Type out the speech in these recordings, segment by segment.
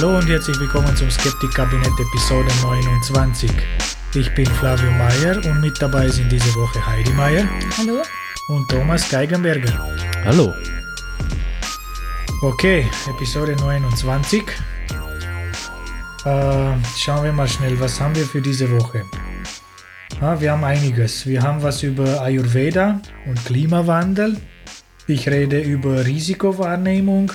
Hallo und herzlich willkommen zum Skeptik-Kabinett Episode 29. Ich bin Flavio Meyer und mit dabei sind diese Woche Heidi Meyer Hallo? und Thomas Geigenberger. Hallo. Okay, Episode 29. Äh, schauen wir mal schnell, was haben wir für diese Woche? Ah, wir haben einiges. Wir haben was über Ayurveda und Klimawandel. Ich rede über Risikowahrnehmung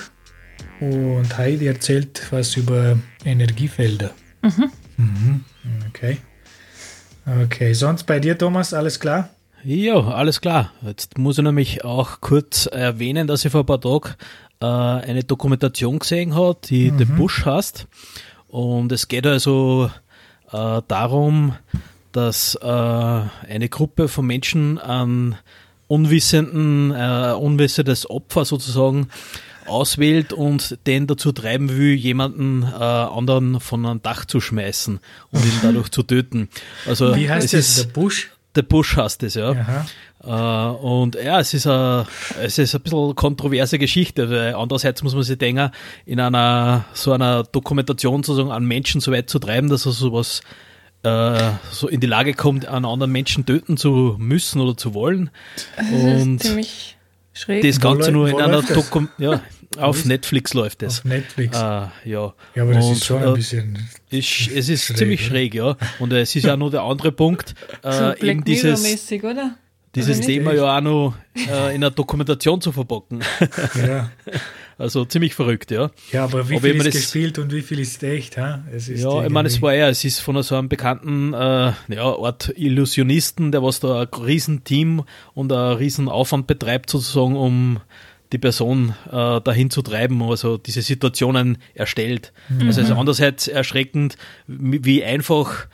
und Heidi erzählt was über Energiefelder. Mhm, Okay. Okay, sonst bei dir, Thomas, alles klar? Ja, alles klar. Jetzt muss ich nämlich auch kurz erwähnen, dass ich vor ein paar Tagen äh, eine Dokumentation gesehen habe, die The Bush heißt. Und es geht also äh, darum, dass äh, eine Gruppe von Menschen an unwissenden, äh, unwissendes Opfer sozusagen auswählt und den dazu treiben will, jemanden äh, anderen von einem Dach zu schmeißen und ihn dadurch zu töten. Also Wie heißt es Der Bush? der Bush heißt es, ja. Aha. Äh, und ja, es ist, a, es ist ein bisschen kontroverse Geschichte, weil andererseits muss man sich denken, in einer so einer Dokumentation sozusagen an Menschen so weit zu treiben, dass er sowas äh, so in die Lage kommt, einen anderen Menschen töten zu müssen oder zu wollen. Das Und ist ziemlich schräg. das Ganze nur in einer läuft das? Dokum ja, auf Netflix läuft das. Auf Netflix. Äh, ja. ja, aber das Und, ist schon äh, ein bisschen. Ist, es ist Schräg, ziemlich oder? schräg, ja. Und es ist ja nur der andere Punkt, so äh, Black eben dieses, oder? dieses Oder? Thema ja auch noch äh, in einer Dokumentation zu verpacken. Ja. Also ziemlich verrückt, ja. ja, aber wie Aber viel ist das- gespielt und wie viel ist echt? Ha? Es ist Ja, ich meine, es war ja, es ist von so einem bekannten äh, ja, Art Illusionisten, der was da ein Riesenteam und ein Riesenaufwand betreibt, sozusagen, um die Person äh, dahin zu treiben, also diese Situationen erstellt. Also es ist andererseits erschreckend, wie einfach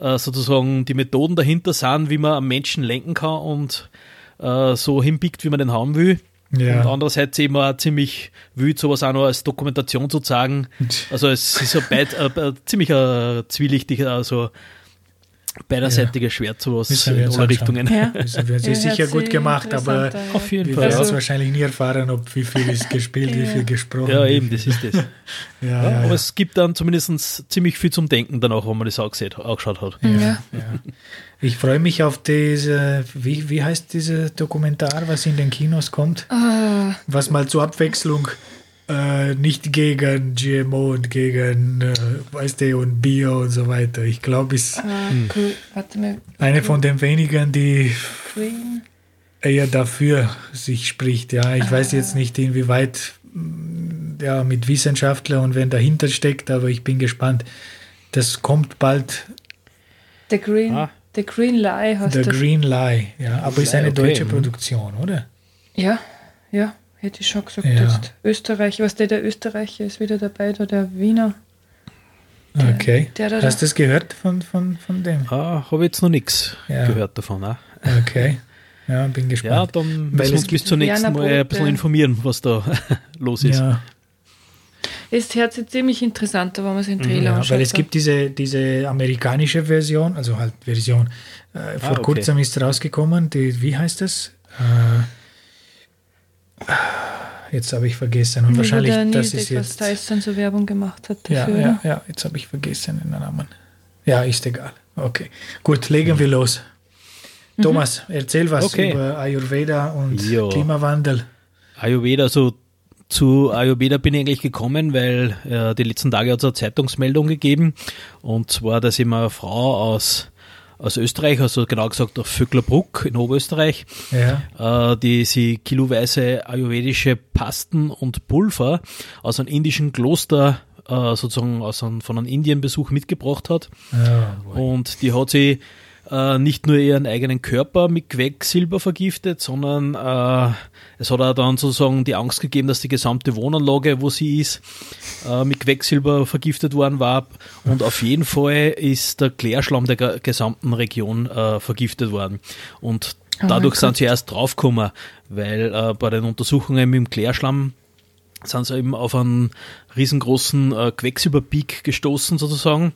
äh, sozusagen die Methoden dahinter sind, wie man einen Menschen lenken kann und äh, so hinbiegt, wie man den haben will. Ja. Und andererseits eben auch ziemlich wild, sowas auch noch als Dokumentation zu zeigen. Also es ist ein, beid, äh, äh, ziemlich äh, zwielichtig, also beiderseitiges Schwert, sowas Müssen wir in uns alle anschauen. Richtungen. Ja. Das ist, das ist Ja, sicher gut gemacht, aber Auf jeden wir werden es wahrscheinlich nie erfahren, ob wie viel ist gespielt, wie Ja. viel gesprochen. Ja, wie eben, das ist das. Ja, Ja, ja, aber ja. es gibt dann zumindest ziemlich viel zum Denken danach, wenn man das auch gesehen, angeschaut hat. Ja. ja. Ich freue mich auf diese, wie, wie heißt diese Dokumentar, was in den Kinos kommt? Ah, Was mal zur Abwechslung äh, nicht gegen GMO und gegen, äh, weißt du, und Bio und so weiter. Ich glaube, ist ah, cool. Warte mal. eine von den wenigen, die Green. eher dafür sich spricht. Ja, ich weiß jetzt nicht, inwieweit mm, ja, mit Wissenschaftler und wenn dahinter steckt, aber ich bin gespannt. Das kommt bald, The Green. Ah. The Green Lie heißt The. Green Lie. Ja, aber ist eine okay, deutsche mhm. Produktion, oder? Ja, ja, hätte ich schon gesagt. Ja. Jetzt. Österreich, was der, der Österreicher ist wieder dabei, da der Wiener. Der- Okay. der da- Hast du das gehört von, von, von dem? Ah, habe ich jetzt noch nichts Ja. gehört davon. Auch. Okay. Ja, bin Ja, gespannt. dann Weil müssen wir es uns bis zur nächsten Mal ein Bothe. bisschen informieren, was da los ist. Ja, Es hört sich ziemlich interessant, an, wenn man den Trailer Mhm. ja, anschaut. weil es gibt diese, diese amerikanische Version, also halt Version. Äh, vor Ah, okay. kurzem ist rausgekommen, die, wie heißt das? Äh, jetzt habe ich vergessen und Wie wahrscheinlich der das ist jetzt. Tyson so Werbung gemacht hat Ja, dafür. ja, oder? ja, jetzt habe ich vergessen den Namen. Ja, ist egal. Okay, gut, legen wir los. Thomas, erzähl was Okay. über Ayurveda und Ja. Klimawandel. Ayurveda, so zu Ayurveda bin ich eigentlich gekommen, weil äh, die letzten Tage hat es eine Zeitungsmeldung gegeben und zwar, dass immer eine Frau aus, aus Österreich, also genau gesagt aus Vöcklerbruck in Oberösterreich, Ja, äh, die sie kiloweise ayurvedische Pasten und Pulver aus einem indischen Kloster äh, sozusagen aus einem, von einem Indienbesuch mitgebracht hat. ja Und die hat sie äh, nicht nur ihren eigenen Körper mit Quecksilber vergiftet, sondern äh, es hat auch dann sozusagen die Angst gegeben, dass die gesamte Wohnanlage, wo sie ist, äh, mit Quecksilber vergiftet worden war. Und auf jeden Fall ist der Klärschlamm der ge- gesamten Region äh, vergiftet worden. Und Oh dadurch sind sie erst draufgekommen, weil äh, bei den Untersuchungen mit dem Klärschlamm sind sie eben auf einen riesengroßen äh, Quecksilberpeak gestoßen sozusagen.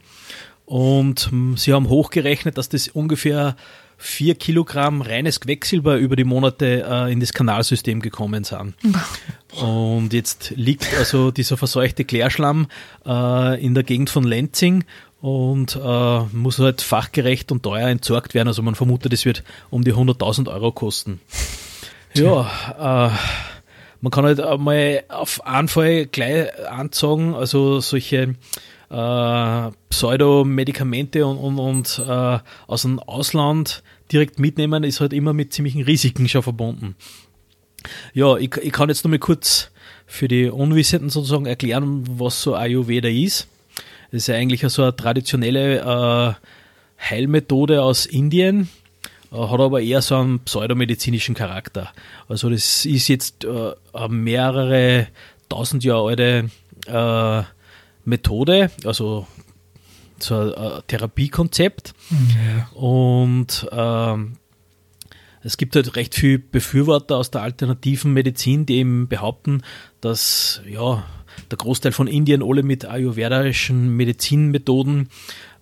Und mh, sie haben hochgerechnet, dass das ungefähr vier Kilogramm reines Quecksilber über die Monate äh, in das Kanalsystem gekommen sind. Und jetzt liegt also dieser verseuchte Klärschlamm äh, in der Gegend von Lenzing und äh, muss halt fachgerecht und teuer entsorgt werden. Also man vermutet, es wird um die 100.000 Euro kosten. Ja, äh, man kann halt einmal auf einen Fall gleich anzeigen, also solche äh, Pseudomedikamente und, und, und äh, aus dem Ausland direkt mitnehmen, ist halt immer mit ziemlichen Risiken schon verbunden. Ja, ich, ich kann jetzt nur mal kurz für die Unwissenden sozusagen erklären, was so Ayurveda ist. Das ist ja eigentlich so eine traditionelle äh, Heilmethode aus Indien, äh, hat aber eher so einen pseudomedizinischen Charakter. Also das ist jetzt äh, mehrere tausend Jahre alte äh, Methode, also so ein Therapiekonzept. Ja. Und ähm, es gibt halt recht viele Befürworter aus der alternativen Medizin, die eben behaupten, dass ja, der Großteil von Indien alle mit ayurvedischen Medizinmethoden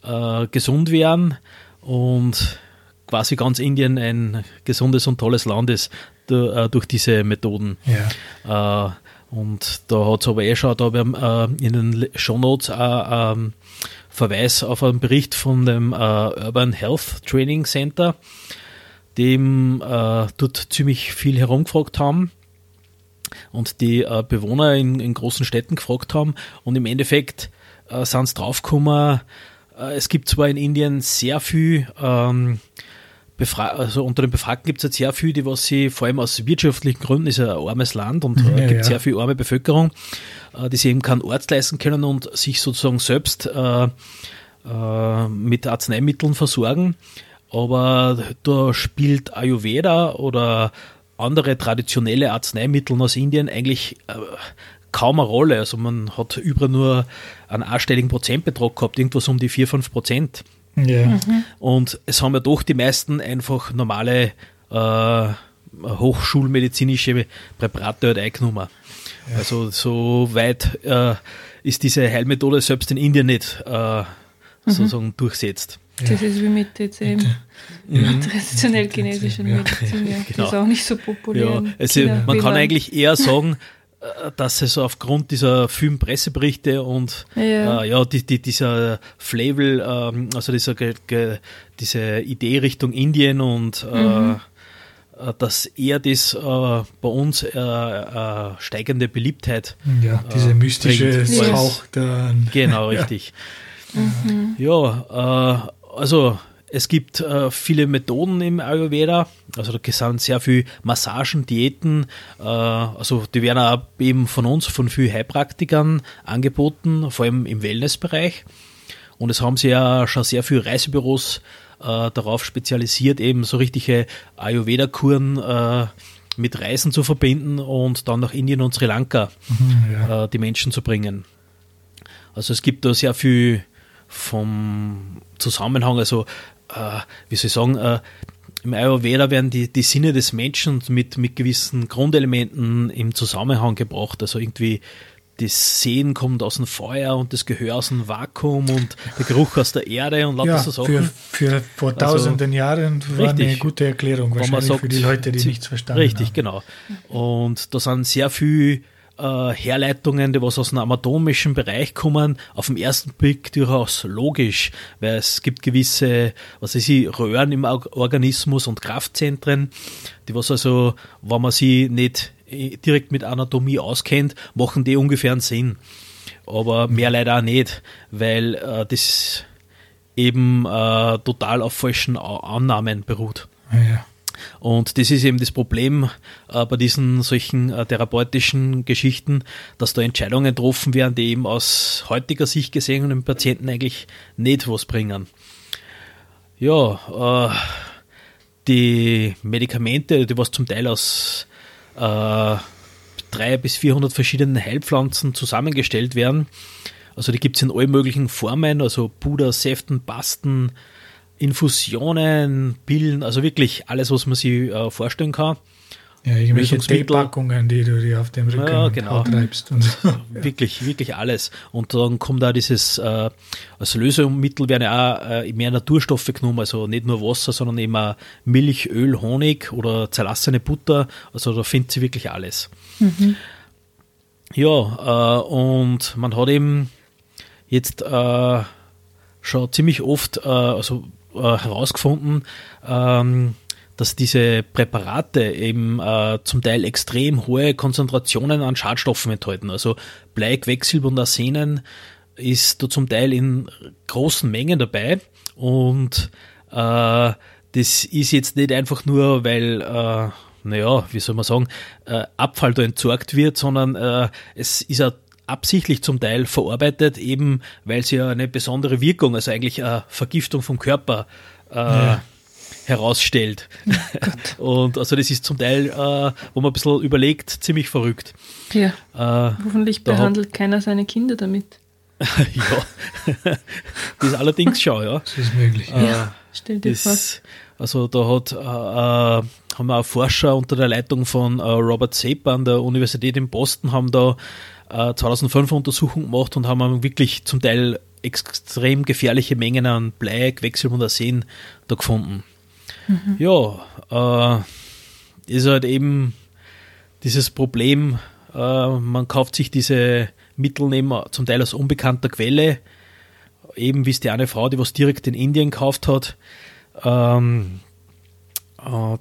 äh, gesund wären und quasi ganz Indien ein gesundes und tolles Land ist äh, durch diese Methoden. Ja. Äh, und da hat es aber eh schon, da habe ich äh, in den Shownotes auch ähm, Verweis auf einen Bericht von dem äh, Urban Health Training Center, dem äh, dort ziemlich viel herumgefragt haben und die äh, Bewohner in, in, großen Städten gefragt haben. Und im Endeffekt äh, sind sie draufgekommen, äh, es gibt zwar in Indien sehr viel ähm, Befra also unter den Befragten gibt es jetzt sehr viele, die was sie vor allem aus wirtschaftlichen Gründen, ist ein armes Land und äh, ja, gibt ja. sehr viel arme Bevölkerung, äh, die sich eben keinen Ort leisten können und sich sozusagen selbst äh, äh, mit Arzneimitteln versorgen. Aber da spielt Ayurveda oder andere traditionelle Arzneimittel aus Indien eigentlich äh, kaum eine Rolle. Also man hat über nur einen einstelligen Prozentbetrag gehabt, irgendwas um die 4, 5 Prozent. Ja. Mhm. Und es haben ja doch die meisten einfach normale äh, hochschulmedizinische Präparate halt eingenommen. Ja. Also so weit äh, ist diese Heilmethode selbst in Indien nicht äh, mhm. sozusagen durchsetzt. Das ist wie mit eben mhm. traditionell chinesischen Medizin, ja. Genau. Das ist auch nicht so populär. Ja. Also man kann eigentlich eher sagen, dass es aufgrund dieser Filmpresseberichte und ja, äh, ja die, die, dieser Flavel, ähm, also dieser, ge, diese Idee Richtung Indien und äh, mhm. äh, dass eher das äh, bei uns äh, steigende Beliebtheit. Ja, diese mystische Hauch. Genau, richtig. Mhm. Ja, also es gibt äh, viele Methoden im Ayurveda, also da sind sehr viele Massagen, Diäten, äh, also die werden auch eben von uns, von vielen Heilpraktikern angeboten, vor allem im Wellnessbereich. Und es haben sich ja schon sehr viele Reisebüros äh, darauf spezialisiert, eben so richtige Ayurveda-Kuren äh, mit Reisen zu verbinden und dann nach Indien und Sri Lanka mhm, ja. Äh, die Menschen zu bringen. Also es gibt da sehr viel vom Zusammenhang, also äh, wie soll ich sagen, äh, im Ayurveda werden die, die Sinne des Menschen mit, mit gewissen Grundelementen im Zusammenhang gebracht. Also irgendwie das Sehen kommt aus dem Feuer und das Gehör aus dem Vakuum und der Geruch aus der Erde und lauter ja, so Sachen. Für, für vor also tausenden also, Jahren war richtig, eine gute Erklärung wahrscheinlich sagt, für die Leute, die nichts verstanden richtig, haben. Richtig, genau. Und da sind sehr viele äh, Herleitungen, die was aus dem anatomischen Bereich kommen, auf den ersten Blick durchaus logisch, weil es gibt gewisse, was weiß ich, Röhren im Organismus und Kraftzentren, die was also, wenn man sie nicht äh, direkt mit Anatomie auskennt, machen die ungefähr einen Sinn. Aber mehr leider auch nicht, weil äh, das eben äh, total auf falschen Annahmen beruht. Ja. Und das ist eben das Problem äh, bei diesen solchen äh, therapeutischen Geschichten, dass da Entscheidungen getroffen werden, die eben aus heutiger Sicht gesehen dem Patienten eigentlich nicht was bringen. Ja, äh, die Medikamente, die was zum Teil aus äh, 300 bis 400 verschiedenen Heilpflanzen zusammengestellt werden, also die gibt es in allen möglichen Formen, also Puder, Säften, Pasten, Infusionen, Pillen, also wirklich alles, was man sich äh, vorstellen kann. ja, irgendwelche Teepackungen, die du dir auf dem Rücken ja, genau. treibst. Und so. Wirklich, wirklich alles. Und dann kommt da dieses, äh, als Lösemittel werden ja auch äh, mehr Naturstoffe genommen, also nicht nur Wasser, sondern eben auch Milch, Öl, Honig oder zerlassene Butter. Also da findet sie wirklich alles. Mhm. Ja, äh, und man hat eben jetzt äh, schon ziemlich oft äh, also, äh, herausgefunden, ähm, dass diese Präparate eben äh, zum Teil extrem hohe Konzentrationen an Schadstoffen enthalten. Also Blei, Quecksilber und Arsenen ist da zum Teil in großen Mengen dabei und äh, das ist jetzt nicht einfach nur, weil, äh, naja, wie soll man sagen, äh, Abfall da entsorgt wird, sondern äh, es ist auch absichtlich zum Teil verarbeitet, eben weil sie ja eine besondere Wirkung, also eigentlich eine Vergiftung vom Körper äh, ja herausstellt. Und also das ist zum Teil, äh, wo man ein bisschen überlegt, ziemlich verrückt. Ja. Äh, Hoffentlich behandelt hat, keiner seine Kinder damit. ja, das ist allerdings schon, ja. Das ist möglich. Äh, ja, stell dir vor. Also da hat, äh, äh, haben wir auch Forscher unter der Leitung von äh, Robert Sepp an der Universität in Boston haben da 2005 Untersuchungen gemacht und haben wirklich zum Teil extrem gefährliche Mengen an Blei, Quecksilber und Arsen da gefunden. Mhm. Ja, äh, ist halt eben dieses Problem, äh, man kauft sich diese Mittel nehmen, zum Teil aus unbekannter Quelle, eben wie es die eine Frau, die was direkt in Indien gekauft hat. Ähm, äh,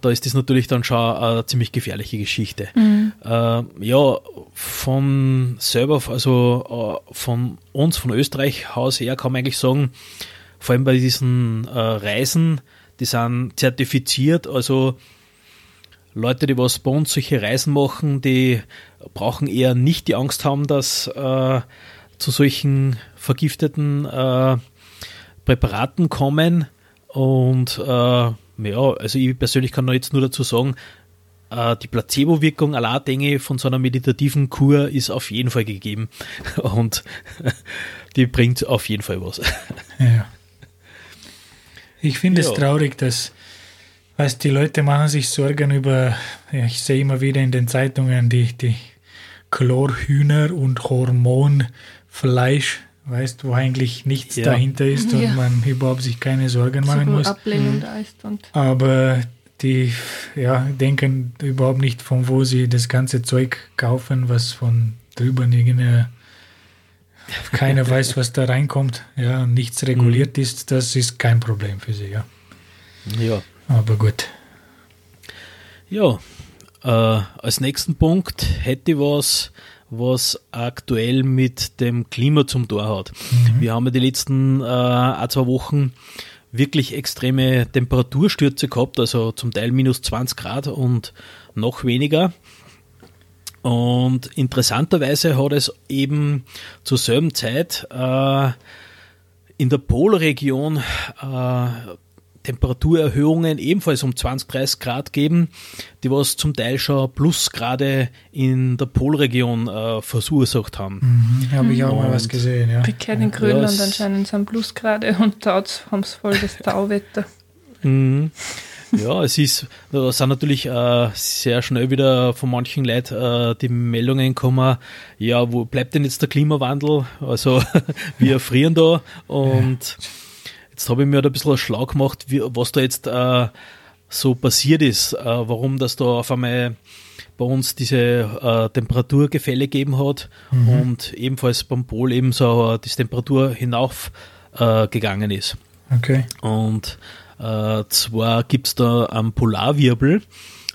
da ist das natürlich dann schon eine ziemlich gefährliche Geschichte. Mhm. Äh, ja, von selber, also äh, von uns, von Österreich Haus her, kann man eigentlich sagen, vor allem bei diesen äh, Reisen, die sind zertifiziert, also Leute, die was bei uns solche Reisen machen, die brauchen eher nicht die Angst haben, dass äh, zu solchen vergifteten äh, Präparaten kommen. Und äh, ja, also ich persönlich kann jetzt nur dazu sagen, äh, die Placebo-Wirkung aller Dinge von so einer meditativen Kur ist auf jeden Fall gegeben. Und die bringt auf jeden Fall was. Ja. Ich finde ja. es traurig, dass weißt, die Leute machen sich Sorgen über, ich sehe immer wieder in den Zeitungen die, die Chlorhühner und Hormonfleisch, weißt wo eigentlich nichts ja. dahinter ist und ja. man überhaupt sich keine Sorgen machen so muss. Ablehnend mhm. Aber die ja, denken überhaupt nicht, von wo sie das ganze Zeug kaufen, was von drüben irgendeine keiner weiß, was da reinkommt, ja, und nichts reguliert mhm. ist, das ist kein Problem für sie, ja. Ja. Aber gut. Ja, äh, als nächsten Punkt hätte ich was, was aktuell mit dem Klima zum Tor hat. Mhm. Wir haben ja die letzten äh, ein, zwei Wochen wirklich extreme Temperaturstürze gehabt, also zum Teil minus 20 Grad und noch weniger. Und interessanterweise hat es eben zur selben Zeit äh, in der Polregion äh, Temperaturerhöhungen ebenfalls um 20, 30 Grad geben, die was zum Teil schon Plusgrade in der Polregion äh, verursacht haben. Mhm, Habe ich auch und mal was gesehen, ja. Bekehrt in Grönland ja, anscheinend sind Plusgrade und dort haben sie voll das Tauwetter. Mhm. Ja, es ist, da sind natürlich äh, sehr schnell wieder von manchen Leuten äh, die Meldungen gekommen, ja, wo bleibt denn jetzt der Klimawandel? Also wir erfrieren da und jetzt habe ich mir da ein bisschen schlau gemacht, wie, was da jetzt äh, so passiert ist, äh, warum das da auf einmal bei uns diese äh, Temperaturgefälle gegeben hat mhm. und ebenfalls beim Pol eben so äh, die Temperatur hinauf äh, gegangen ist. Okay. Und äh, zwar gibt es da einen Polarwirbel,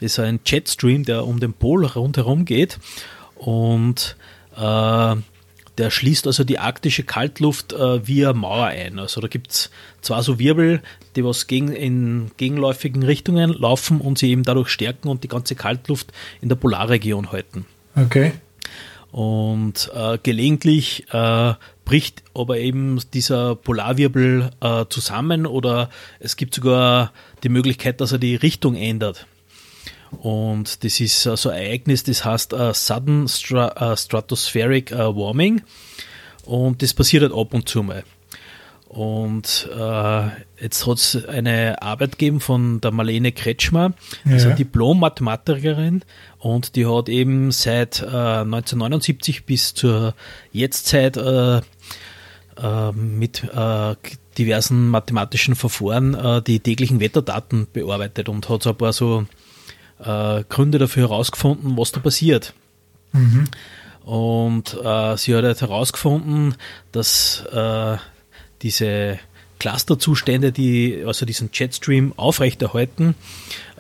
ist ein Jetstream, der um den Pol rundherum geht und der schließt also die arktische Kaltluft äh, via Mauer ein. Also da gibt es zwar so Wirbel, die was gegen, in gegenläufigen Richtungen laufen und sie eben dadurch stärken und die ganze Kaltluft in der Polarregion halten. Okay. Und äh, gelegentlich äh, bricht aber eben dieser Polarwirbel äh, zusammen oder es gibt sogar die Möglichkeit, dass er die Richtung ändert. Und das ist so ein Ereignis, das heißt uh, Sudden Stra uh, Stratospheric uh, Warming. Und das passiert halt ab und zu mal. Und äh, jetzt hat es eine Arbeit gegeben von der Marlene Kretschmer, also ja. Diplom-Mathematikerin, und die hat eben seit äh, 1979 bis zur Jetztzeit äh, mit diversen mathematischen Verfahren die täglichen Wetterdaten bearbeitet und hat so ein paar so äh, Gründe dafür herausgefunden, was da passiert. Mhm. Und sie hat halt herausgefunden, dass diese Clusterzustände, die also diesen Jetstream aufrechterhalten,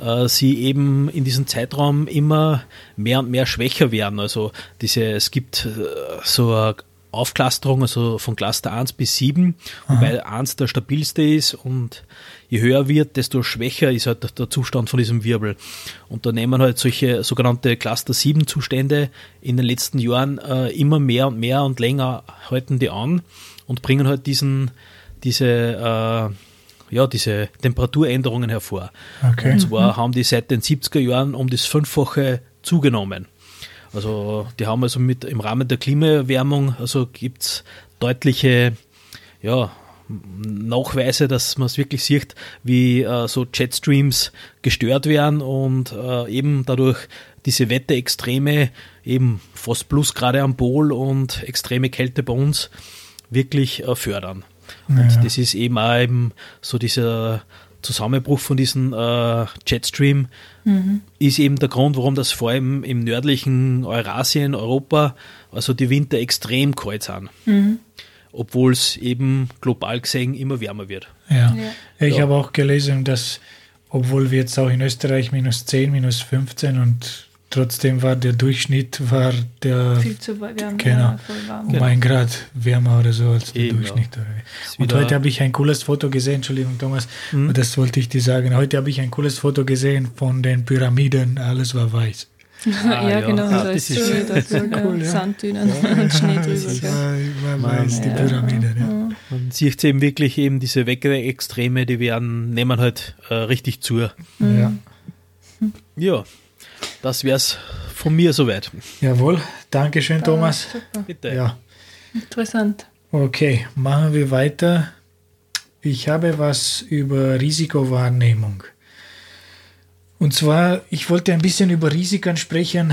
äh, sie eben in diesem Zeitraum immer mehr und mehr schwächer werden. Also diese, es gibt äh, so eine Aufklasterung, also von Cluster 1 bis 7, Aha. wobei 1 der stabilste ist und je höher wird, desto schwächer ist halt der Zustand von diesem Wirbel. Und da nehmen halt solche sogenannte Cluster 7 Zustände in den letzten Jahren äh, immer mehr und mehr und länger halten die an und bringen halt diesen, diese, äh, ja, diese Temperaturänderungen hervor. Okay. Und zwar mhm. haben die seit den 70er Jahren um das Fünffache zugenommen. Also die haben also mit im Rahmen der Klimaerwärmung, also gibt es deutliche ja, Nachweise, dass man es wirklich sieht, wie äh, so Jetstreams gestört werden und äh, eben dadurch diese Wetterextreme, eben fast plus gerade am Pol und extreme Kälte bei uns, wirklich äh, fördern. Und das ist eben auch eben so dieser Zusammenbruch von diesem äh, Jetstream mhm. ist eben der Grund, warum das vor allem im nördlichen Eurasien, Europa, also die Winter extrem kalt sind. Mhm. Obwohl es eben global gesehen immer wärmer wird. Ja, ja. ich ja. habe auch gelesen, dass obwohl wir jetzt auch in Österreich minus 10, minus 15 und Trotzdem war der Durchschnitt war der viel zu warm, genau, ja, warm. um ein Grad wärmer oder so als der Eben, Durchschnitt. Ja. Und heute habe ich ein cooles Foto gesehen, Entschuldigung Thomas, mhm. das wollte ich dir sagen. Heute habe ich ein cooles Foto gesehen von den Pyramiden, alles war weiß. Ah, ja, genau, ah, da ist, ist so, da so cool, ja. Sanddünen und Schnee drüber. War weiß, die Pyramiden, ja. Man sieht eben wirklich eben diese Wetterextreme, die werden, nehmen halt äh, richtig zu. Mhm. Ja. Ja, das wäre es von mir soweit. Jawohl, Dankeschön, ah, Thomas. Super. Bitte. Ja. Interessant. Okay, machen wir weiter. Ich habe was über Risikowahrnehmung. Und zwar, ich wollte ein bisschen über Risiken sprechen,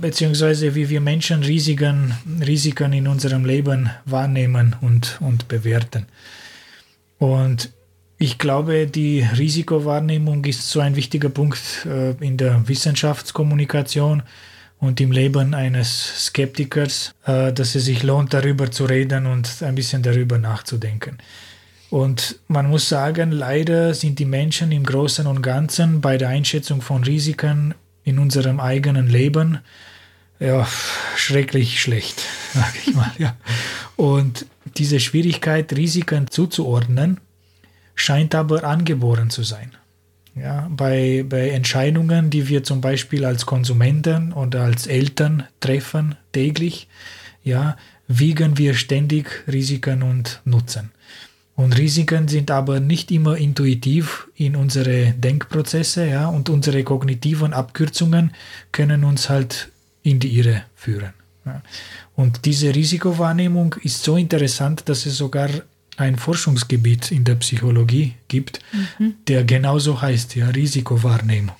beziehungsweise wie wir Menschen Risiken, Risiken in unserem Leben wahrnehmen und, und bewerten. Und ich glaube, die Risikowahrnehmung ist so ein wichtiger Punkt äh, in der Wissenschaftskommunikation und im Leben eines Skeptikers, äh, dass es sich lohnt, darüber zu reden und ein bisschen darüber nachzudenken. Und man muss sagen, leider sind die Menschen im Großen und Ganzen bei der Einschätzung von Risiken in unserem eigenen Leben ja, schrecklich schlecht, sage ich mal. Ja. Und diese Schwierigkeit, Risiken zuzuordnen, scheint aber angeboren zu sein. Ja, bei, bei Entscheidungen, die wir zum Beispiel als Konsumenten oder als Eltern treffen täglich, ja, wiegen wir ständig Risiken und Nutzen. Und Risiken sind aber nicht immer intuitiv in unsere Denkprozesse, ja, und unsere kognitiven Abkürzungen können uns halt in die Irre führen. Ja. Und diese Risikowahrnehmung ist so interessant, dass es sogar ein Forschungsgebiet in der Psychologie gibt, mhm. der genauso heißt, ja, Risikowahrnehmung.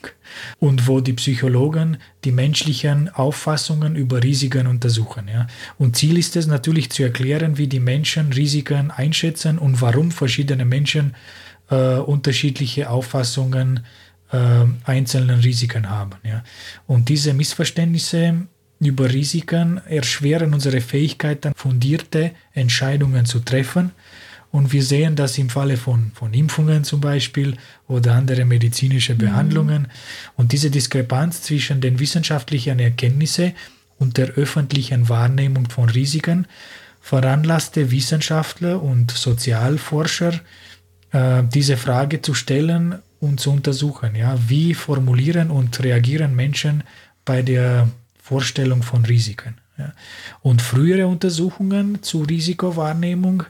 Und wo die Psychologen die menschlichen Auffassungen über Risiken untersuchen. Ja. Und Ziel ist es natürlich zu erklären, wie die Menschen Risiken einschätzen und warum verschiedene Menschen äh, unterschiedliche Auffassungen äh, einzelnen Risiken haben. Ja. Und diese Missverständnisse über Risiken erschweren unsere Fähigkeit, fundierte Entscheidungen zu treffen und wir sehen das im Falle von, von Impfungen zum Beispiel oder andere medizinische mhm. Behandlungen. Mhm. Und diese Diskrepanz zwischen den wissenschaftlichen Erkenntnissen und der öffentlichen Wahrnehmung von Risiken veranlasste Wissenschaftler und Sozialforscher, äh, diese Frage zu stellen und zu untersuchen. Ja? Wie formulieren und reagieren Menschen bei der Vorstellung von Risiken? Ja? Und frühere Untersuchungen zur Risikowahrnehmung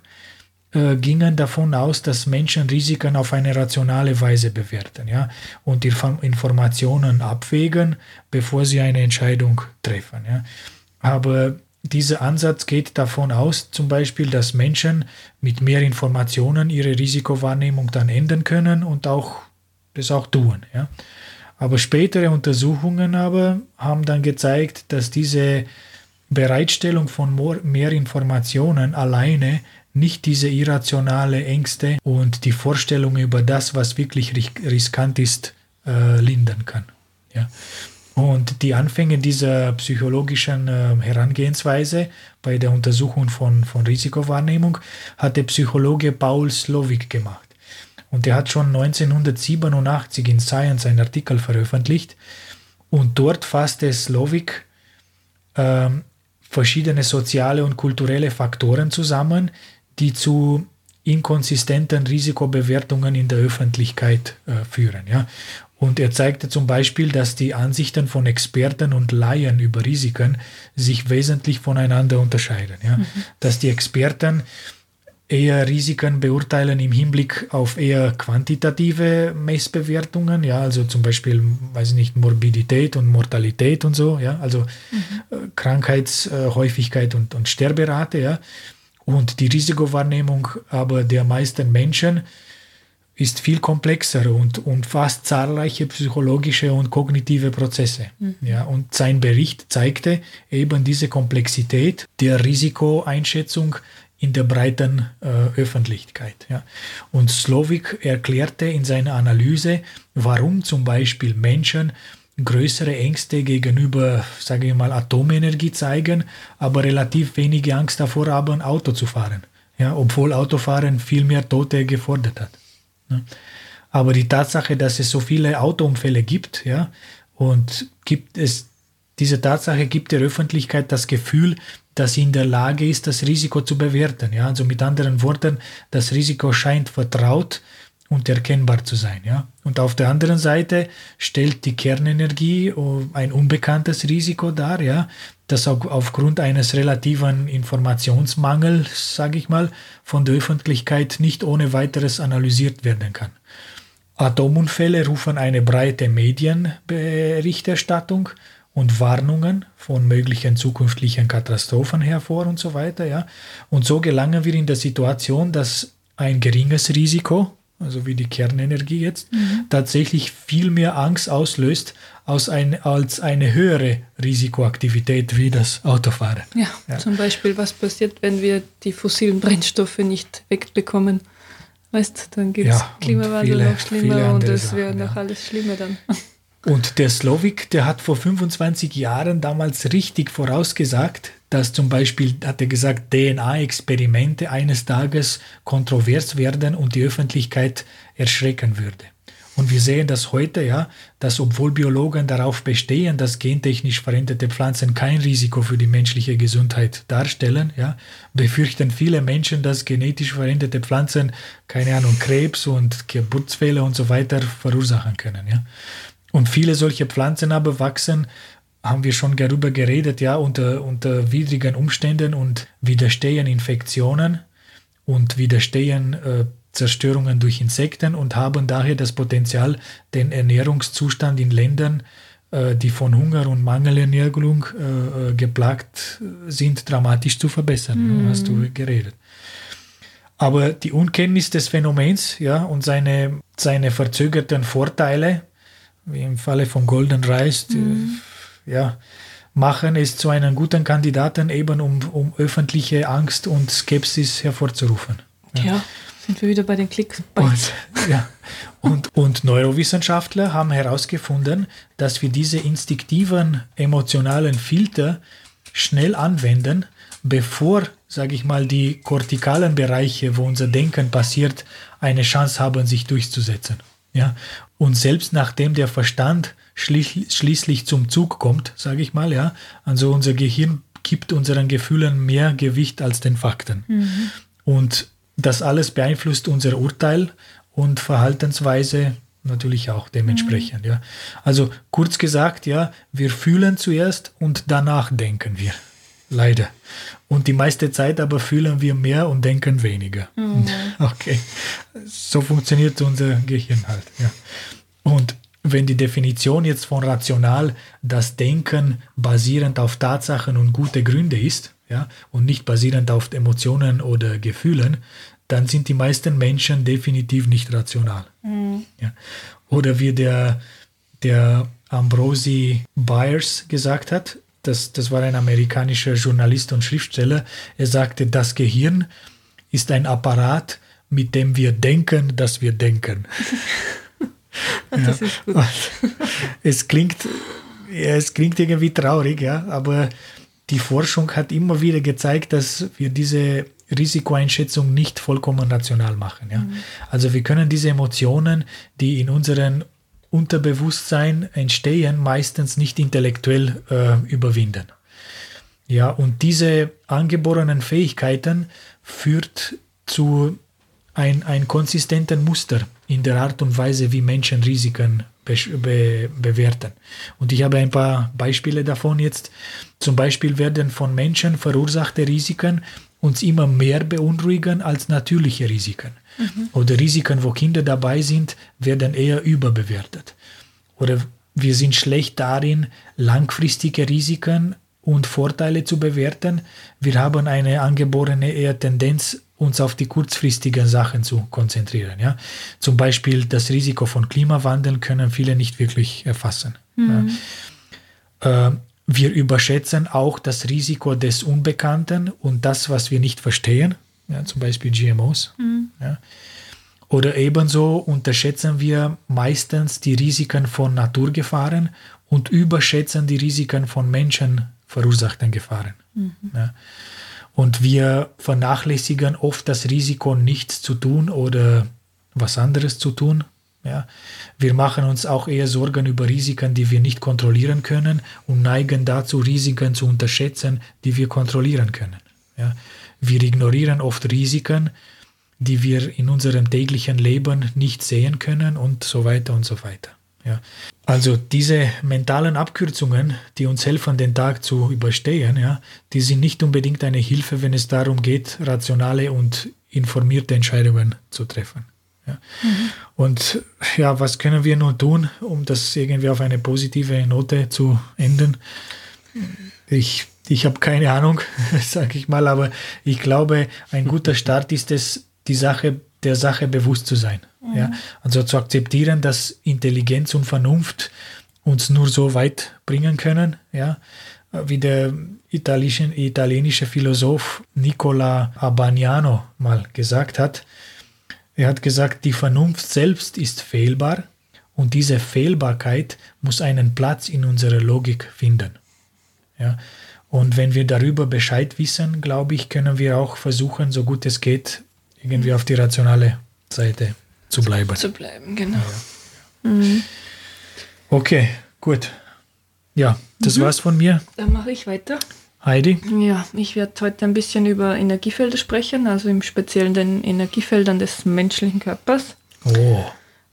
äh, gingen davon aus, dass Menschen Risiken auf eine rationale Weise bewerten ja, und die Informationen abwägen, bevor sie eine Entscheidung treffen. Ja. Aber dieser Ansatz geht davon aus, zum Beispiel, dass Menschen mit mehr Informationen ihre Risikowahrnehmung dann ändern können und auch das auch tun. Ja. Aber spätere Untersuchungen aber haben dann gezeigt, dass diese Bereitstellung von mehr Informationen alleine nicht diese irrationale Ängste und die Vorstellung über das, was wirklich riskant ist, äh, lindern kann. Ja. Und die Anfänge dieser psychologischen äh, Herangehensweise bei der Untersuchung von, von Risikowahrnehmung hat der Psychologe Paul Slovik gemacht. Und er hat schon 1987 in Science einen Artikel veröffentlicht und dort fasste Slovik äh, verschiedene soziale und kulturelle Faktoren zusammen, die zu inkonsistenten Risikobewertungen in der Öffentlichkeit äh, führen. Ja? Und er zeigte zum Beispiel, dass die Ansichten von Experten und Laien über Risiken sich wesentlich voneinander unterscheiden. Ja? Mhm. Dass die Experten eher Risiken beurteilen im Hinblick auf eher quantitative Messbewertungen, ja, also zum Beispiel, weiß ich nicht, Morbidität und Mortalität und so, ja, also mhm. Äh, Krankheitshäufigkeit und, und Sterberate, ja. Und die Risikowahrnehmung aber der meisten Menschen ist viel komplexer und umfasst zahlreiche psychologische und kognitive Prozesse. Mhm. Ja, und sein Bericht zeigte eben diese Komplexität der Risikoeinschätzung in der breiten äh, Öffentlichkeit. Ja. Und Slovik erklärte in seiner Analyse, warum zum Beispiel Menschen größere Ängste gegenüber, sage ich mal, Atomenergie zeigen, aber relativ wenige Angst davor haben, Auto zu fahren. Ja, obwohl Autofahren viel mehr Tote gefordert hat. Ja. Aber die Tatsache, dass es so viele Autounfälle gibt, ja, und gibt es, diese Tatsache gibt der Öffentlichkeit das Gefühl, dass sie in der Lage ist, das Risiko zu bewerten. Ja, also mit anderen Worten, das Risiko scheint vertraut und erkennbar zu sein. Ja? Und auf der anderen Seite stellt die Kernenergie oh, ein unbekanntes Risiko dar, ja? das auch aufgrund eines relativen Informationsmangels, sage ich mal, von der Öffentlichkeit nicht ohne weiteres analysiert werden kann. Atomunfälle rufen eine breite Medienberichterstattung und Warnungen von möglichen zukünftigen Katastrophen hervor und so weiter. Ja? Und so gelangen wir in der Situation, dass ein geringes Risiko also wie die Kernenergie jetzt, mhm. tatsächlich viel mehr Angst auslöst als, ein, als eine höhere Risikoaktivität wie das Autofahren. Ja, ja, zum Beispiel, was passiert, wenn wir die fossilen Brennstoffe nicht wegbekommen? Weißt, dann gibt es ja, Klimawandel viele, noch schlimmer und es wäre noch alles schlimmer dann. Und der Slovik, der hat vor 25 Jahren damals richtig vorausgesagt, dass zum Beispiel, hat er gesagt, DNA-Experimente eines Tages kontrovers werden und die Öffentlichkeit erschrecken würde. Und wir sehen das heute, ja, dass obwohl Biologen darauf bestehen, dass gentechnisch veränderte Pflanzen kein Risiko für die menschliche Gesundheit darstellen, ja, befürchten viele Menschen, dass genetisch veränderte Pflanzen, keine Ahnung, Krebs und Geburtsfehler und so weiter verursachen können, ja. Und viele solche Pflanzen aber wachsen, haben wir schon darüber geredet, ja, unter, unter widrigen Umständen und widerstehen Infektionen und widerstehen äh, Zerstörungen durch Insekten und haben daher das Potenzial, den Ernährungszustand in Ländern, äh, die von Hunger und Mangelernährung äh, äh geplagt sind, dramatisch zu verbessern. Mhm. Hast du geredet. Aber die Unkenntnis des Phänomens ja, und seine, seine verzögerten Vorteile wie im Falle von Golden Rice, mhm. ja, machen es zu einem guten Kandidaten eben, um, um öffentliche Angst und Skepsis hervorzurufen. Ja, ja sind wir wieder bei den Klicks. Und, ja, und, und Neurowissenschaftler haben herausgefunden, dass wir diese instinktiven emotionalen Filter schnell anwenden, bevor, sage ich mal, die kortikalen Bereiche, wo unser Denken passiert, eine Chance haben, sich durchzusetzen. Ja? Und selbst nachdem der Verstand schließlich zum Zug kommt, sage ich mal, ja, also unser Gehirn gibt unseren Gefühlen mehr Gewicht als den Fakten. Mhm. Und das alles beeinflusst unser Urteil und Verhaltensweise natürlich auch dementsprechend. Mhm. Ja. Also kurz gesagt, ja, wir fühlen zuerst und danach denken wir. Leider. Und die meiste Zeit aber fühlen wir mehr und denken weniger. Mhm. Okay. So funktioniert unser Gehirn halt. Ja. Und wenn die Definition jetzt von rational das Denken basierend auf Tatsachen und gute Gründe ist, ja, und nicht basierend auf Emotionen oder Gefühlen, dann sind die meisten Menschen definitiv nicht rational. Mhm. Ja. Oder wie der, der Ambrosi Byers gesagt hat, das, das war ein amerikanischer Journalist und Schriftsteller, er sagte, das Gehirn ist ein Apparat, mit dem wir denken, dass wir denken. das ja. ist gut. es klingt, es klingt irgendwie traurig, ja, aber die Forschung hat immer wieder gezeigt, dass wir diese Risikoeinschätzung nicht vollkommen rational machen. Ja? Mhm. Also wir können diese Emotionen, die in unserem Unterbewusstsein entstehen, meistens nicht intellektuell äh, überwinden. Ja, und diese angeborenen Fähigkeiten führt zu ein, ein konsistenten Muster in der Art und Weise, wie Menschen Risiken be be bewerten. Und ich habe ein paar Beispiele davon jetzt. Zum Beispiel werden von Menschen verursachte Risiken uns immer mehr beunruhigen als natürliche Risiken. Mhm. Oder Risiken, wo Kinder dabei sind, werden eher überbewertet. Oder wir sind schlecht darin, langfristige Risiken und Vorteile zu bewerten. Wir haben eine angeborene eher Tendenz, uns auf die kurzfristigen Sachen zu konzentrieren. Ja? Zum Beispiel das Risiko von Klimawandel können viele nicht wirklich erfassen. Mhm. Ja? Äh, wir überschätzen auch das Risiko des Unbekannten und das, was wir nicht verstehen, ja, zum Beispiel GMOs. Mhm. Ja. Oder ebenso unterschätzen wir meistens die Risiken von Naturgefahren und überschätzen die Risiken von menschenverursachten Gefahren. Mhm. Ja. Und wir vernachlässigen oft das Risiko, nichts zu tun oder was anderes zu tun, ja, wir machen uns auch eher Sorgen über Risiken, die wir nicht kontrollieren können und neigen dazu, Risiken zu unterschätzen, die wir kontrollieren können. Ja, wir ignorieren oft Risiken, die wir in unserem täglichen Leben nicht sehen können und so weiter und so weiter. Ja. Also diese mentalen Abkürzungen, die uns helfen, den Tag zu überstehen, ja, die sind nicht unbedingt eine Hilfe, wenn es darum geht, rationale und informierte Entscheidungen zu treffen. Ja. Mhm. Und ja, was können wir nun tun, um das irgendwie auf eine positive Note zu enden? Ich, ich habe keine Ahnung, sage ich mal, aber ich glaube, ein guter Start ist es, die Sache der Sache bewusst zu sein. Mhm. Ja? Also zu akzeptieren, dass Intelligenz und Vernunft uns nur so weit bringen können, ja? wie der italienische, italienische Philosoph Nicola Abbagnano mal gesagt hat, er hat gesagt, die Vernunft selbst ist fehlbar und diese Fehlbarkeit muss einen Platz in unserer Logik finden. Ja? Und wenn wir darüber Bescheid wissen, glaube ich, können wir auch versuchen, so gut es geht, irgendwie auf die rationale Seite zu bleiben. Zu bleiben, genau. Ja, Mhm. Okay, gut. Ja, das mhm. war's von mir. Dann mache ich weiter. Heidi? Ja, ich werde heute ein bisschen über Energiefelder sprechen, also im Speziellen den Energiefeldern des menschlichen Körpers. Oh.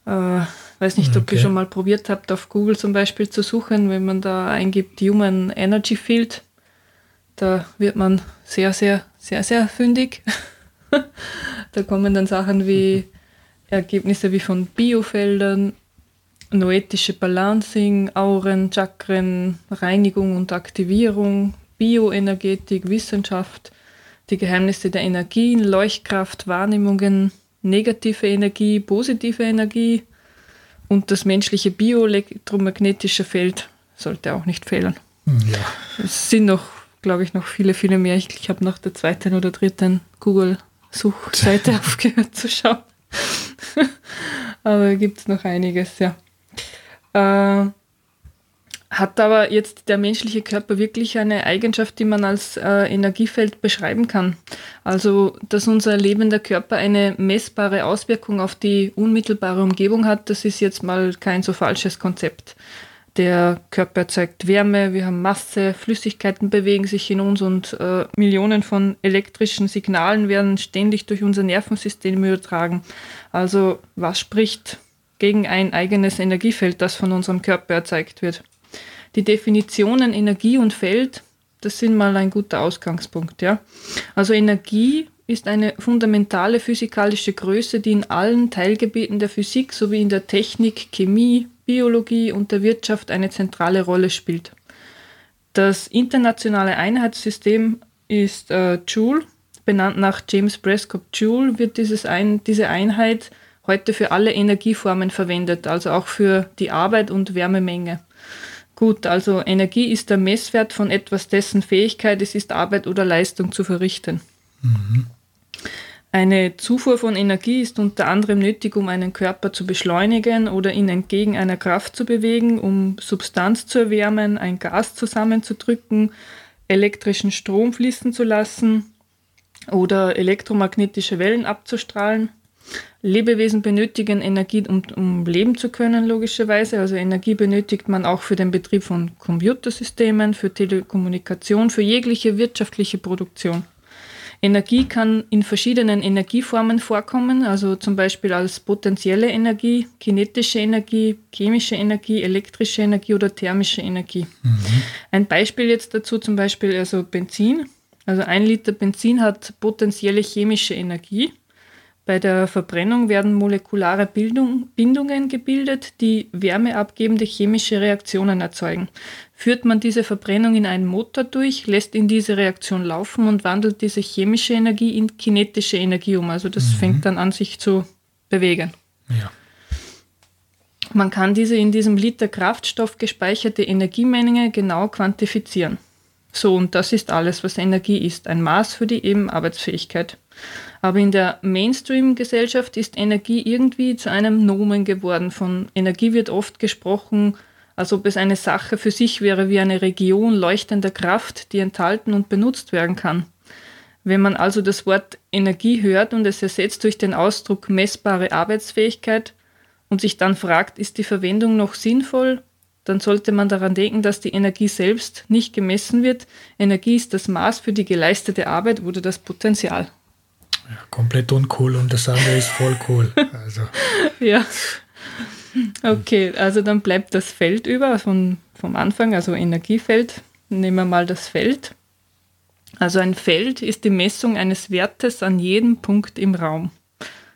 Äh, weiß nicht, ob okay. ihr schon mal probiert habt, auf Google zum Beispiel zu suchen, wenn man da eingibt Human Energy Field, da wird man sehr, sehr, sehr, sehr fündig. da kommen dann Sachen wie Ergebnisse wie von Biofeldern, noetische Balancing, Auren, Chakren, Reinigung und Aktivierung, Bioenergetik, Wissenschaft, die Geheimnisse der Energien, Leuchtkraft, Wahrnehmungen, negative Energie, positive Energie und das menschliche bioelektromagnetische Feld sollte auch nicht fehlen. Hm, ja. Es sind noch, glaube ich, noch viele, viele mehr. Ich, ich habe nach der zweiten oder dritten Google-Suchseite aufgehört zu schauen. Aber gibt es noch einiges, ja. Äh, hat aber jetzt der menschliche Körper wirklich eine Eigenschaft, die man als äh, Energiefeld beschreiben kann? Also, dass unser lebender Körper eine messbare Auswirkung auf die unmittelbare Umgebung hat, das ist jetzt mal kein so falsches Konzept. Der Körper erzeugt Wärme, wir haben Masse, Flüssigkeiten bewegen sich in uns und äh, Millionen von elektrischen Signalen werden ständig durch unser Nervensystem übertragen. Also was spricht gegen ein eigenes Energiefeld, das von unserem Körper erzeugt wird? Die Definitionen Energie und Feld, das sind mal ein guter Ausgangspunkt. Ja? Also Energie ist eine fundamentale physikalische Größe, die in allen Teilgebieten der Physik sowie in der Technik, Chemie, Biologie und der Wirtschaft eine zentrale Rolle spielt. Das internationale Einheitssystem ist äh, Joule. Benannt nach James Prescott Joule wird dieses ein, diese Einheit heute für alle Energieformen verwendet, also auch für die Arbeit und Wärmemenge. Gut, also Energie ist der Messwert von etwas, dessen Fähigkeit es ist, Arbeit oder Leistung zu verrichten. Mhm. Eine Zufuhr von Energie ist unter anderem nötig, um einen Körper zu beschleunigen oder ihn entgegen einer Kraft zu bewegen, um Substanz zu erwärmen, ein Gas zusammenzudrücken, elektrischen Strom fließen zu lassen oder elektromagnetische Wellen abzustrahlen. Lebewesen benötigen Energie, um, um leben zu können, logischerweise. Also Energie benötigt man auch für den Betrieb von Computersystemen, für Telekommunikation, für jegliche wirtschaftliche Produktion. Energie kann in verschiedenen Energieformen vorkommen, also zum Beispiel als potenzielle Energie, kinetische Energie, chemische Energie, elektrische Energie oder thermische Energie. Mhm. Ein Beispiel jetzt dazu zum Beispiel also Benzin. Also ein Liter Benzin hat potenzielle chemische Energie. Bei der Verbrennung werden molekulare Bildung, Bindungen gebildet, die wärmeabgebende chemische Reaktionen erzeugen. Führt man diese Verbrennung in einen Motor durch, lässt ihn diese Reaktion laufen und wandelt diese chemische Energie in kinetische Energie um. Also das mhm. fängt dann an, sich zu bewegen. Ja. Man kann diese in diesem Liter Kraftstoff gespeicherte Energiemenge genau quantifizieren. So, und das ist alles, was Energie ist, ein Maß für die eben Arbeitsfähigkeit. Aber in der Mainstream-Gesellschaft ist Energie irgendwie zu einem Nomen geworden. Von Energie wird oft gesprochen, als ob es eine Sache für sich wäre, wie eine Region leuchtender Kraft, die enthalten und benutzt werden kann. Wenn man also das Wort Energie hört und es ersetzt durch den Ausdruck messbare Arbeitsfähigkeit und sich dann fragt, ist die Verwendung noch sinnvoll, dann sollte man daran denken, dass die Energie selbst nicht gemessen wird. Energie ist das Maß für die geleistete Arbeit oder das Potenzial. Ja, komplett uncool und das andere ist voll cool. Also. ja. Okay, also dann bleibt das Feld über von, vom Anfang, also Energiefeld. Nehmen wir mal das Feld. Also ein Feld ist die Messung eines Wertes an jedem Punkt im Raum.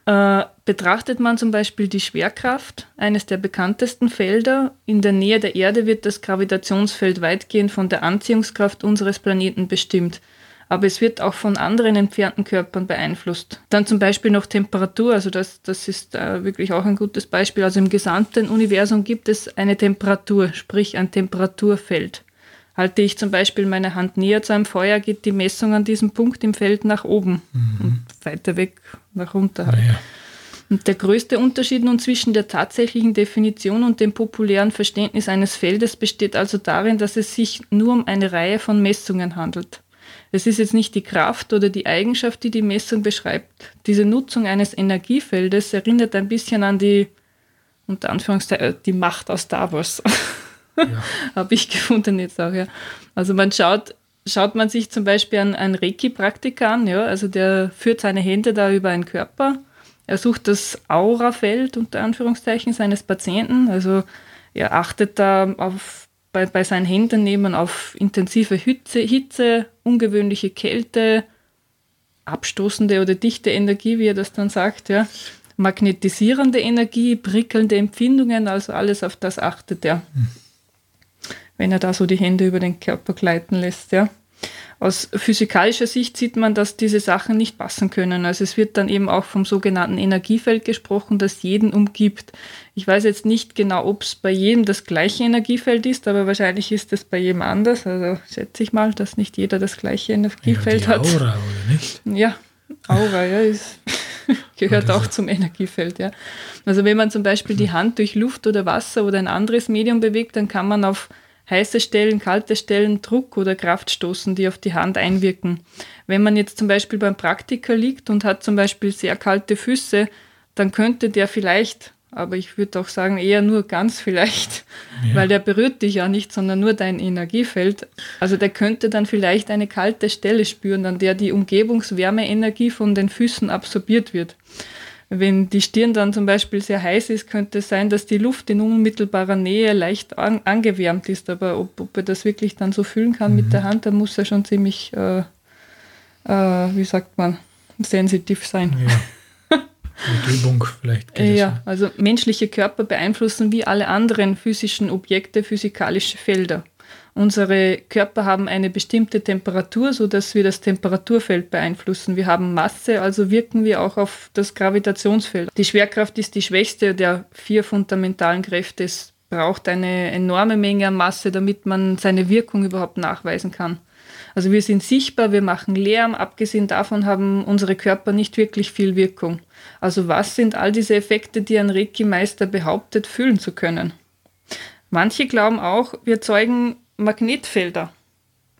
Äh, betrachtet man zum Beispiel die Schwerkraft, eines der bekanntesten Felder, in der Nähe der Erde wird das Gravitationsfeld weitgehend von der Anziehungskraft unseres Planeten bestimmt aber es wird auch von anderen entfernten Körpern beeinflusst. Dann zum Beispiel noch Temperatur, also das, das ist äh, wirklich auch ein gutes Beispiel. Also im gesamten Universum gibt es eine Temperatur, sprich ein Temperaturfeld. Halte ich zum Beispiel meine Hand näher zu einem Feuer, geht die Messung an diesem Punkt im Feld nach oben mhm. und weiter weg nach unten. Halt. Ja. Und der größte Unterschied nun zwischen der tatsächlichen Definition und dem populären Verständnis eines Feldes besteht also darin, dass es sich nur um eine Reihe von Messungen handelt. Es ist jetzt nicht die Kraft oder die Eigenschaft, die die Messung beschreibt. Diese Nutzung eines Energiefeldes erinnert ein bisschen an die, unter Anführungszeichen, äh, die Macht aus Star Wars. Ja. Habe ich gefunden jetzt auch, ja. Also man schaut, schaut man sich zum Beispiel an einen Reiki-Praktiker an, ja, also der führt seine Hände da über einen Körper. Er sucht das Aurafeld unter Anführungszeichen seines Patienten. Also er achtet da auf bei, bei seinen Händen nehmen auf intensive Hitze, Hitze, ungewöhnliche Kälte, abstoßende oder dichte Energie, wie er das dann sagt, ja. Magnetisierende Energie, prickelnde Empfindungen, also alles auf das achtet er. Wenn er da so die Hände über den Körper gleiten lässt, ja. Aus physikalischer Sicht sieht man, dass diese Sachen nicht passen können. Also es wird dann eben auch vom sogenannten Energiefeld gesprochen, das jeden umgibt. Ich weiß jetzt nicht genau, ob es bei jedem das gleiche Energiefeld ist, aber wahrscheinlich ist es bei jedem anders. Also schätze ich mal, dass nicht jeder das gleiche Energiefeld ja, die hat. Aura, oder nicht? Ja, Aura, ja, ist, gehört auch zum Energiefeld, ja. Also wenn man zum Beispiel die Hand durch Luft oder Wasser oder ein anderes Medium bewegt, dann kann man auf heiße Stellen, kalte Stellen, Druck oder Kraft stoßen, die auf die Hand einwirken. Wenn man jetzt zum Beispiel beim Praktiker liegt und hat zum Beispiel sehr kalte Füße, dann könnte der vielleicht, aber ich würde auch sagen eher nur ganz vielleicht, ja. weil der berührt dich ja nicht, sondern nur dein Energiefeld. Also der könnte dann vielleicht eine kalte Stelle spüren, an der die Umgebungswärmeenergie von den Füßen absorbiert wird. Wenn die Stirn dann zum Beispiel sehr heiß ist, könnte es sein, dass die Luft in unmittelbarer Nähe leicht an, angewärmt ist. Aber ob, ob, er das wirklich dann so fühlen kann mhm. mit der Hand, da muss er schon ziemlich, äh, äh, wie sagt man, sensitiv sein. Ja. Mit Übung vielleicht. Geht ja, also menschliche Körper beeinflussen wie alle anderen physischen Objekte physikalische Felder. Unsere Körper haben eine bestimmte Temperatur, sodass wir das Temperaturfeld beeinflussen. Wir haben Masse, also wirken wir auch auf das Gravitationsfeld. Die Schwerkraft ist die schwächste der vier fundamentalen Kräfte. Es braucht eine enorme Menge an Masse, damit man seine Wirkung überhaupt nachweisen kann. Also wir sind sichtbar, wir machen Lärm, abgesehen davon haben unsere Körper nicht wirklich viel Wirkung. Also was sind all diese Effekte, die ein Reiki-Meister behauptet, fühlen zu können? Manche glauben auch, wir zeugen Magnetfelder.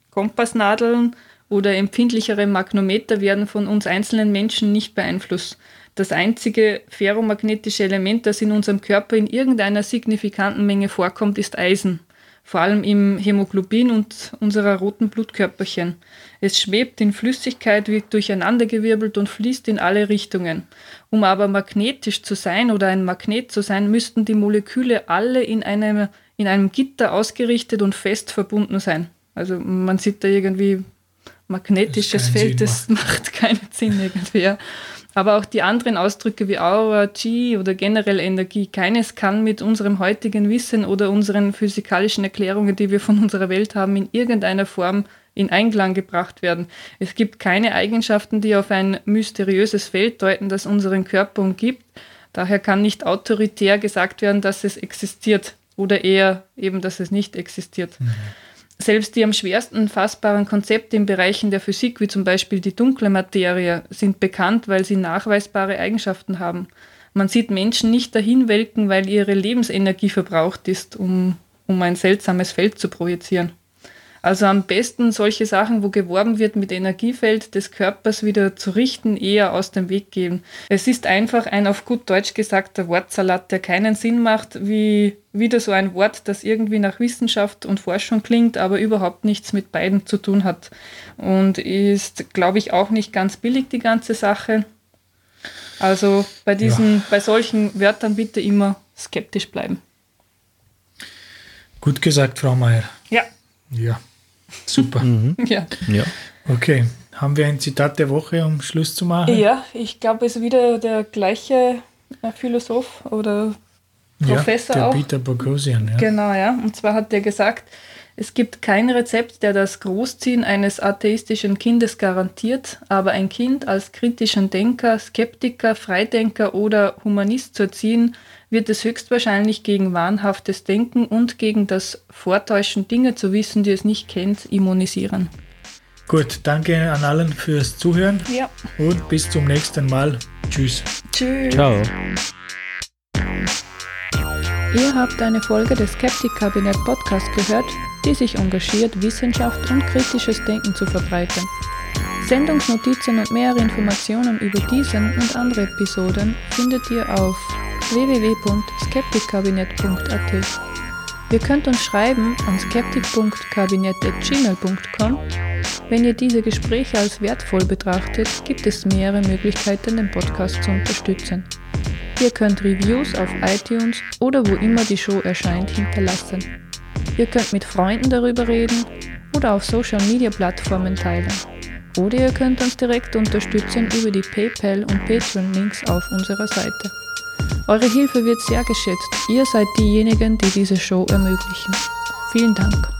Kompassnadeln oder empfindlichere Magnometer werden von uns einzelnen Menschen nicht beeinflusst. Das einzige ferromagnetische Element, das in unserem Körper in irgendeiner signifikanten Menge vorkommt, ist Eisen vor allem im Hämoglobin und unserer roten Blutkörperchen. Es schwebt in Flüssigkeit, wird durcheinandergewirbelt und fließt in alle Richtungen. Um aber magnetisch zu sein oder ein Magnet zu sein, müssten die Moleküle alle in einem, in einem Gitter ausgerichtet und fest verbunden sein. Also man sieht da irgendwie magnetisches Feld, das macht keinen Sinn irgendwie. Aber auch die anderen Ausdrücke wie Aura, Chi oder generell Energie, keines kann mit unserem heutigen Wissen oder unseren physikalischen Erklärungen, die wir von unserer Welt haben, in irgendeiner Form in Einklang gebracht werden. Es gibt keine Eigenschaften, die auf ein mysteriöses Feld deuten, das unseren Körper umgibt. Daher kann nicht autoritär gesagt werden, dass es existiert oder eher eben, dass es nicht existiert. Mhm. Selbst die am schwersten fassbaren Konzepte in Bereichen der Physik, wie zum Beispiel die dunkle Materie, sind bekannt, weil sie nachweisbare Eigenschaften haben. Man sieht Menschen nicht dahin welken, weil ihre Lebensenergie verbraucht ist, um, um ein seltsames Feld zu projizieren. Also am besten solche Sachen, wo geworben wird, mit Energiefeld des Körpers wieder zu richten, eher aus dem Weg gehen. Es ist einfach ein auf gut Deutsch gesagter Wortsalat, der keinen Sinn macht, wie wieder so ein Wort, das irgendwie nach Wissenschaft und Forschung klingt, aber überhaupt nichts mit beiden zu tun hat. Und ist, glaube ich, auch nicht ganz billig, die ganze Sache. Also bei diesen, ja. bei solchen Wörtern bitte immer skeptisch bleiben. Gut gesagt, Frau Meier. Ja. Ja. Super. Mhm. Ja. ja. Okay. Haben wir ein Zitat der Woche, um Schluss zu machen? Ja, ich glaube, es ist wieder der gleiche äh, Philosoph oder Professor ja, der auch. Peter Boghossian, ja. Genau, ja. Und zwar hat er gesagt, es gibt kein Rezept, der das Großziehen eines atheistischen Kindes garantiert, aber ein Kind als kritischen Denker, Skeptiker, Freidenker oder Humanist zu erziehen, wird es höchstwahrscheinlich gegen wahnhaftes Denken und gegen das Vortäuschen Dinge zu wissen, die es nicht kennt, immunisieren. Gut, danke an allen fürs Zuhören. Ja. Und bis zum nächsten Mal. Tschüss. Tschüss. Ciao. Ihr habt eine Folge des Skeptik-Kabinett Podcast gehört, die sich engagiert, Wissenschaft und kritisches Denken zu verbreiten. Sendungsnotizen und mehr Informationen über diesen und andere Episoden findet ihr auf www.skeptikkabinett.at. Ihr könnt uns schreiben an skeptik.kabinett.gmail.com. Wenn ihr diese Gespräche als wertvoll betrachtet, gibt es mehrere Möglichkeiten, den Podcast zu unterstützen. Ihr könnt Reviews auf iTunes oder wo immer die Show erscheint hinterlassen. Ihr könnt mit Freunden darüber reden oder auf Social Media Plattformen teilen. Oder ihr könnt uns direkt unterstützen über die PayPal und Patreon Links auf unserer Seite. Eure Hilfe wird sehr geschätzt. Ihr seid diejenigen, die diese Show ermöglichen. Vielen Dank.